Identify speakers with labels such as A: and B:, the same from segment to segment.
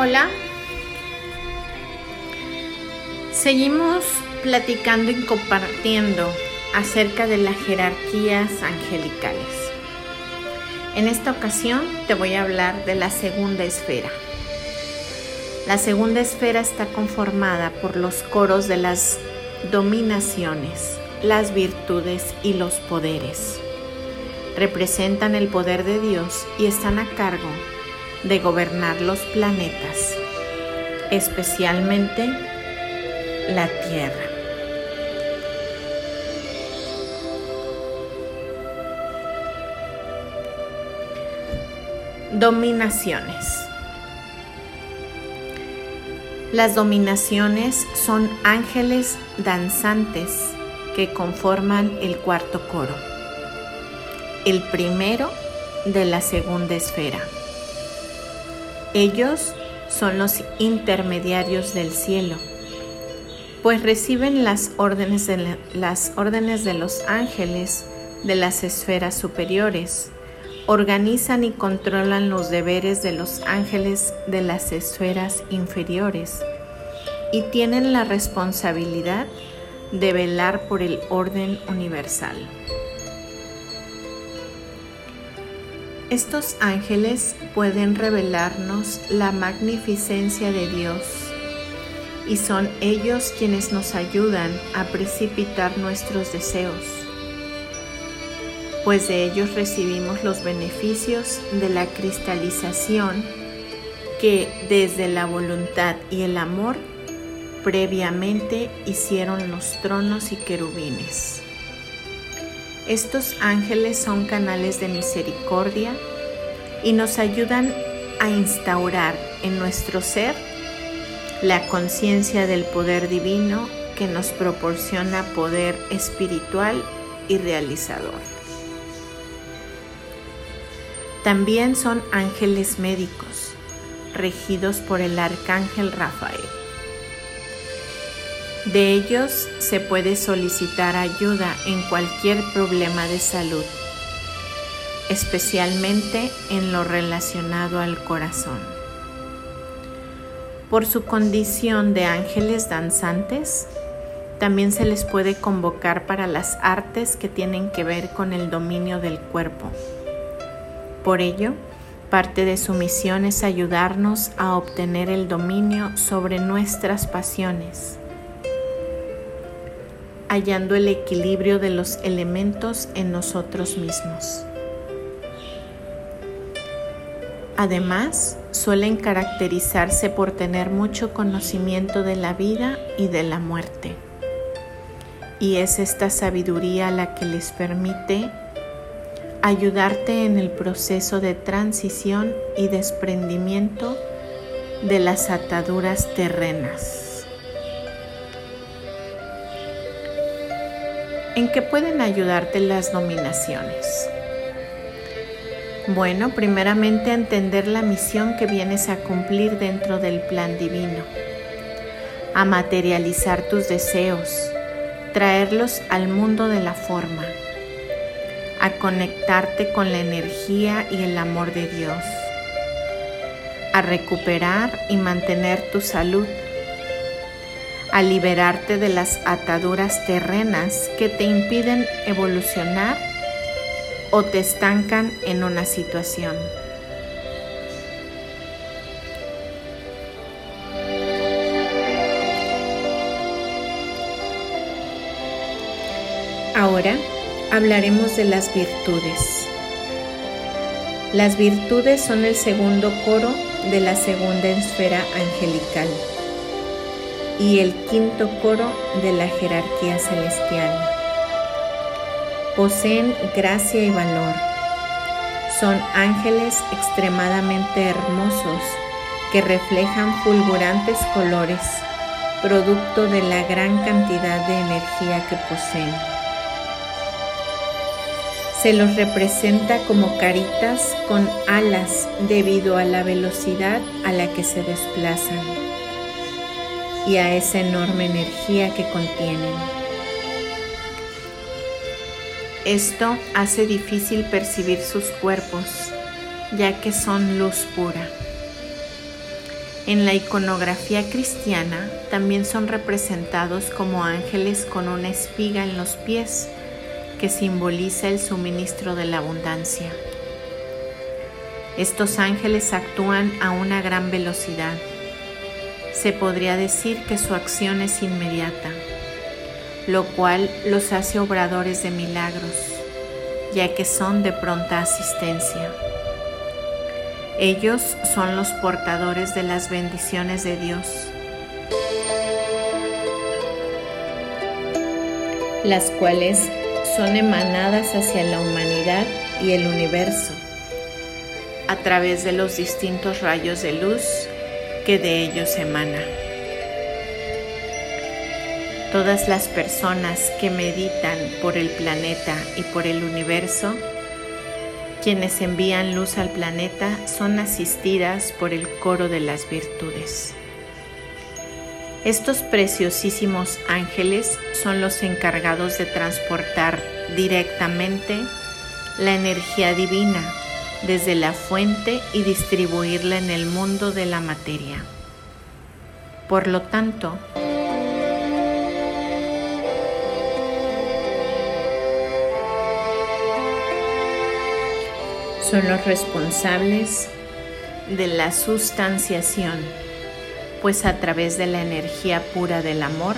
A: Hola. Seguimos platicando y compartiendo acerca de las jerarquías angelicales. En esta ocasión te voy a hablar de la segunda esfera. La segunda esfera está conformada por los coros de las dominaciones, las virtudes y los poderes. Representan el poder de Dios y están a cargo de gobernar los planetas, especialmente la Tierra. Dominaciones. Las dominaciones son ángeles danzantes que conforman el cuarto coro, el primero de la segunda esfera. Ellos son los intermediarios del cielo pues reciben las órdenes de, las órdenes de los ángeles de las esferas superiores, organizan y controlan los deberes de los ángeles de las esferas inferiores y tienen la responsabilidad de velar por el orden universal. Estos ángeles pueden revelarnos la magnificencia de Dios y son ellos quienes nos ayudan a precipitar nuestros deseos, pues de ellos recibimos los beneficios de la cristalización que desde la voluntad y el amor previamente hicieron los tronos y querubines. Estos ángeles son canales de misericordia y nos ayudan a instaurar en nuestro ser la conciencia del poder divino que nos proporciona poder espiritual y realizador. También son ángeles médicos, regidos por el arcángel Rafael. De ellos se puede solicitar ayuda en cualquier problema de salud, especialmente en lo relacionado al corazón. Por su condición de ángeles danzantes, también se les puede convocar para las artes que tienen que ver con el dominio del cuerpo. Por ello, parte de su misión es ayudarnos a obtener el dominio sobre nuestras pasiones, hallando el equilibrio de los elementos en nosotros mismos. Además, suelen caracterizarse por tener mucho conocimiento de la vida y de la muerte. Y es esta sabiduría la que les permite ayudarte en el proceso de transición y desprendimiento de las ataduras terrenas. ¿En qué pueden ayudarte las dominaciones? Bueno, primeramente entender la misión que vienes a cumplir dentro del plan divino, a materializar tus deseos, traerlos al mundo de la forma, a conectarte con la energía y el amor de Dios, a recuperar y mantener tu salud, a liberarte de las ataduras terrenas que te impiden evolucionar o te estancan en una situación. Ahora hablaremos de las virtudes. Las virtudes son el segundo coro de la segunda esfera angelical y el quinto coro de la jerarquía celestial poseen gracia y valor. Son ángeles extremadamente hermosos que reflejan fulgurantes colores, producto de la gran cantidad de energía que poseen. Se los representa como caritas con alas debido a la velocidad a la que se desplazan y a esa enorme energía que contienen. Esto hace difícil percibir sus cuerpos, ya que son luz pura. En la iconografía cristiana también son representados como ángeles con una espiga en los pies que simboliza el suministro de la abundancia. Estos ángeles actúan a una gran velocidad. Se podría decir que su acción es inmediata, lo cual los hace obradores de milagros, ya que son de pronta asistencia. Ellos son los portadores de las bendiciones de Dios. las cuales son emanadas hacia la humanidad y el universo a través de los distintos rayos de luz que de ellos emana. Todas las personas que meditan por el planeta y por el universo, quienes envían luz al planeta, son asistidas por el coro de las virtudes. Estos preciosísimos ángeles son los encargados de transportar directamente la energía divina desde la fuente y distribuirla en el mundo de la materia. Por lo tanto, son los responsables de la sustanciación, pues a través de la energía pura del amor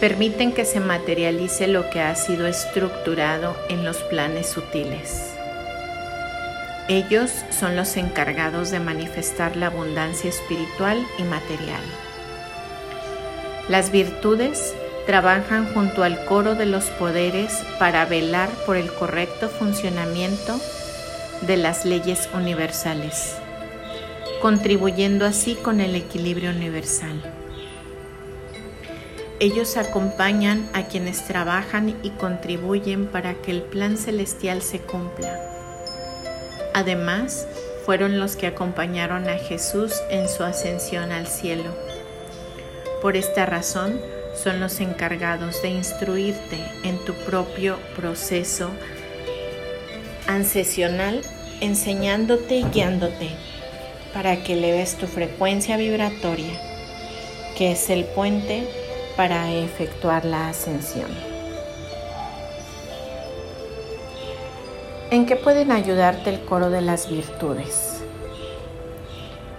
A: permiten que se materialice lo que ha sido estructurado en los planes sutiles. Ellos son los encargados de manifestar la abundancia espiritual y material. Las virtudes trabajan junto al coro de los poderes para velar por el correcto funcionamiento de las leyes universales, contribuyendo así con el equilibrio universal. Ellos acompañan a quienes trabajan y contribuyen para que el plan celestial se cumpla Además, fueron los que acompañaron a Jesús en su ascensión al cielo. Por esta razón, son los encargados de instruirte en tu propio proceso ancesional, enseñándote y guiándote para que eleves tu frecuencia vibratoria, que es el puente para efectuar la ascensión. ¿En qué pueden ayudarte el coro de las virtudes?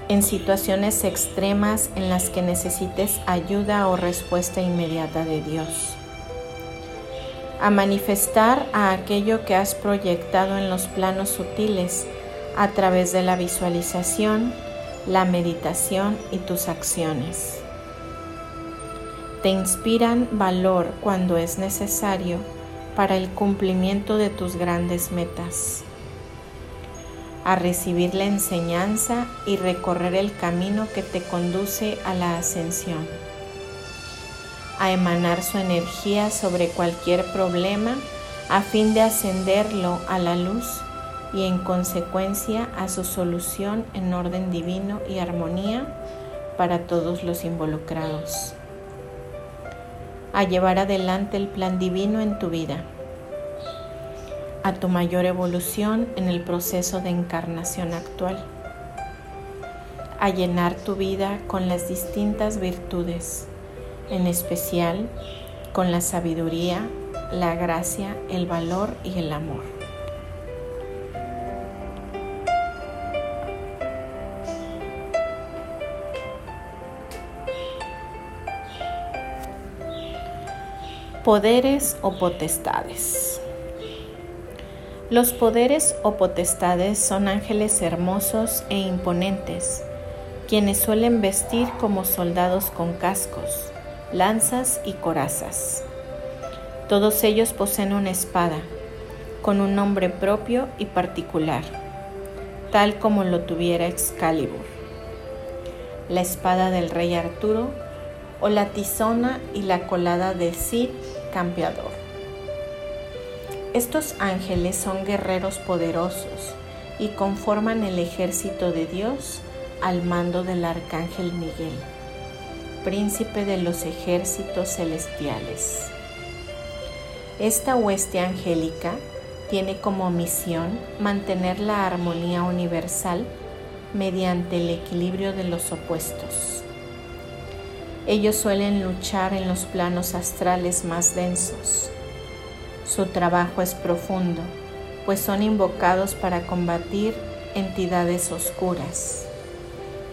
A: En situaciones extremas en las que necesites ayuda o respuesta inmediata de Dios. A manifestar a aquello que has proyectado en los planos sutiles a través de la visualización, la meditación y tus acciones. Te inspiran valor cuando es necesario para el cumplimiento de tus grandes metas, a recibir la enseñanza y recorrer el camino que te conduce a la ascensión, a emanar su energía sobre cualquier problema a fin de ascenderlo a la luz y en consecuencia a su solución en orden divino y armonía para todos los involucrados a llevar adelante el plan divino en tu vida, a tu mayor evolución en el proceso de encarnación actual, a llenar tu vida con las distintas virtudes, en especial con la sabiduría, la gracia, el valor y el amor. Poderes o potestades. Los poderes o potestades son ángeles hermosos e imponentes, quienes suelen vestir como soldados con cascos, lanzas y corazas. Todos ellos poseen una espada, con un nombre propio y particular, tal como lo tuviera Excalibur. La espada del rey Arturo o la tizona y la colada de Cid campeador. Estos ángeles son guerreros poderosos y conforman el ejército de Dios al mando del arcángel Miguel, príncipe de los ejércitos celestiales. Esta hueste angélica tiene como misión mantener la armonía universal mediante el equilibrio de los opuestos. Ellos suelen luchar en los planos astrales más densos. Su trabajo es profundo, pues son invocados para combatir entidades oscuras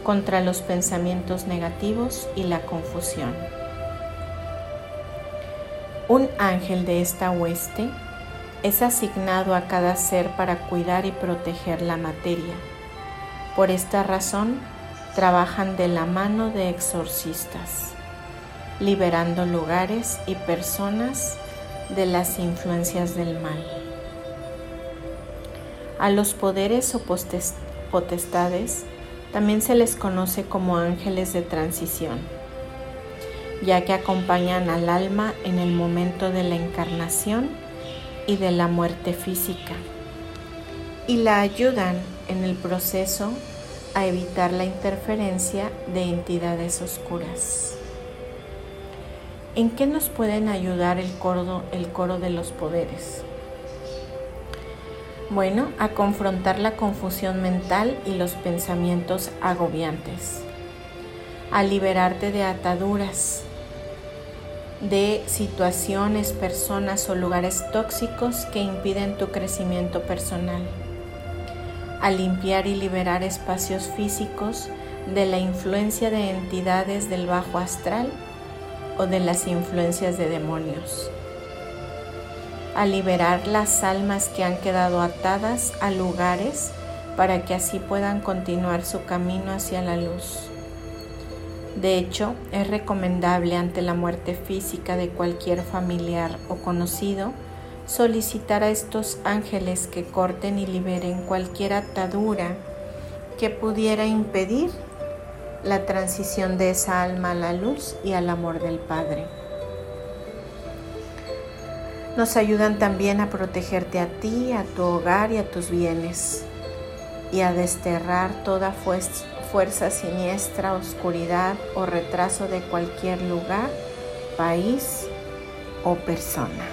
A: contra los pensamientos negativos y la confusión. Un ángel de esta hueste es asignado a cada ser para cuidar y proteger la materia. Por esta razón, trabajan de la mano de exorcistas, liberando lugares y personas de las influencias del mal. A los poderes o potestades también se les conoce como ángeles de transición, ya que acompañan al alma en el momento de la encarnación y de la muerte física y la ayudan en el proceso a evitar la interferencia de entidades oscuras. ¿En qué nos pueden ayudar el coro, el coro de los poderes? Bueno, a confrontar la confusión mental y los pensamientos agobiantes, a liberarte de ataduras, de situaciones, personas o lugares tóxicos que impiden tu crecimiento personal, a limpiar y liberar espacios físicos de la influencia de entidades del bajo astral o de las influencias de demonios a liberar las almas que han quedado atadas a lugares para que así puedan continuar su camino hacia la luz. De hecho, es recomendable ante la muerte física de cualquier familiar o conocido solicitar a estos ángeles que corten y liberen cualquier atadura que pudiera impedir la transición de esa alma a la luz y al amor del Padre. Nos ayudan también a protegerte a ti, a tu hogar y a tus bienes y a desterrar toda fuerza siniestra, oscuridad o retraso de cualquier lugar, país o persona.